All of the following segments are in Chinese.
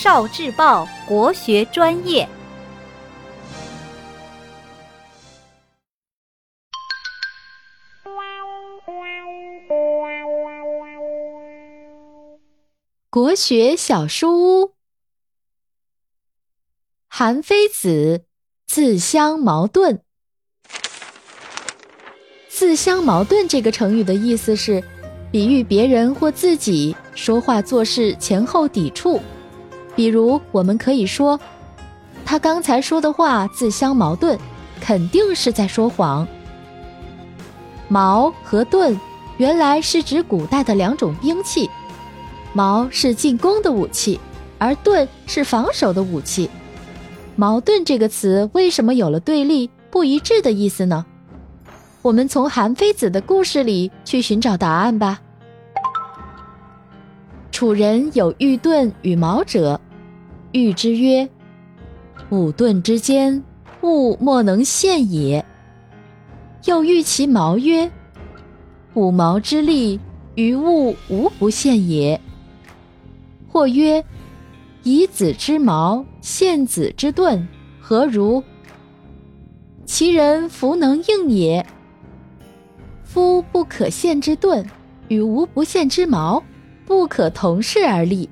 少智报国学专业。国学小书屋，韩非子自相矛盾。自相矛盾这个成语的意思是，比喻别人或自己说话做事前后抵触。比如，我们可以说，他刚才说的话自相矛盾，肯定是在说谎。矛和盾原来是指古代的两种兵器。矛是进攻的武器，而盾是防守的武器。矛盾这个词为什么有了对立、不一致的意思呢？我们从韩非子的故事里去寻找答案吧。楚人有欲盾与矛者，欲之曰：“吾盾之坚，物莫能陷也。”又欲其矛曰：“五矛之利，于物无不陷也。”或曰：“以子之矛陷子之盾，何如？其人弗能应也。夫不可陷之盾与无不陷之矛，不可同世而立。”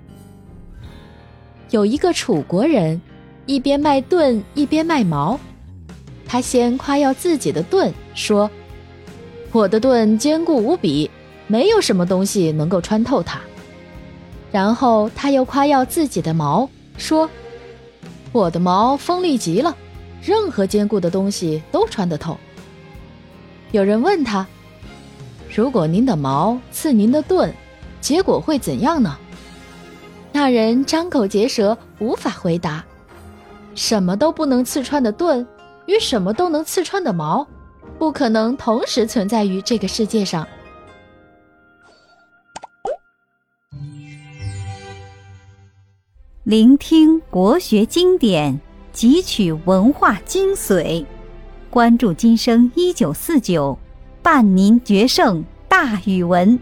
有一个楚国人，一边卖盾一边卖矛。他先夸耀自己的盾，说：“我的盾坚固无比，没有什么东西能够穿透它。”然后他又夸耀自己的矛，说：“我的矛锋利极了，任何坚固的东西都穿得透。”有人问他：“如果您的矛刺您的盾，结果会怎样呢？”那人张口结舌，无法回答。什么都不能刺穿的盾与什么都能刺穿的矛，不可能同时存在于这个世界上。聆听国学经典，汲取文化精髓，关注今生一九四九，伴您决胜大语文。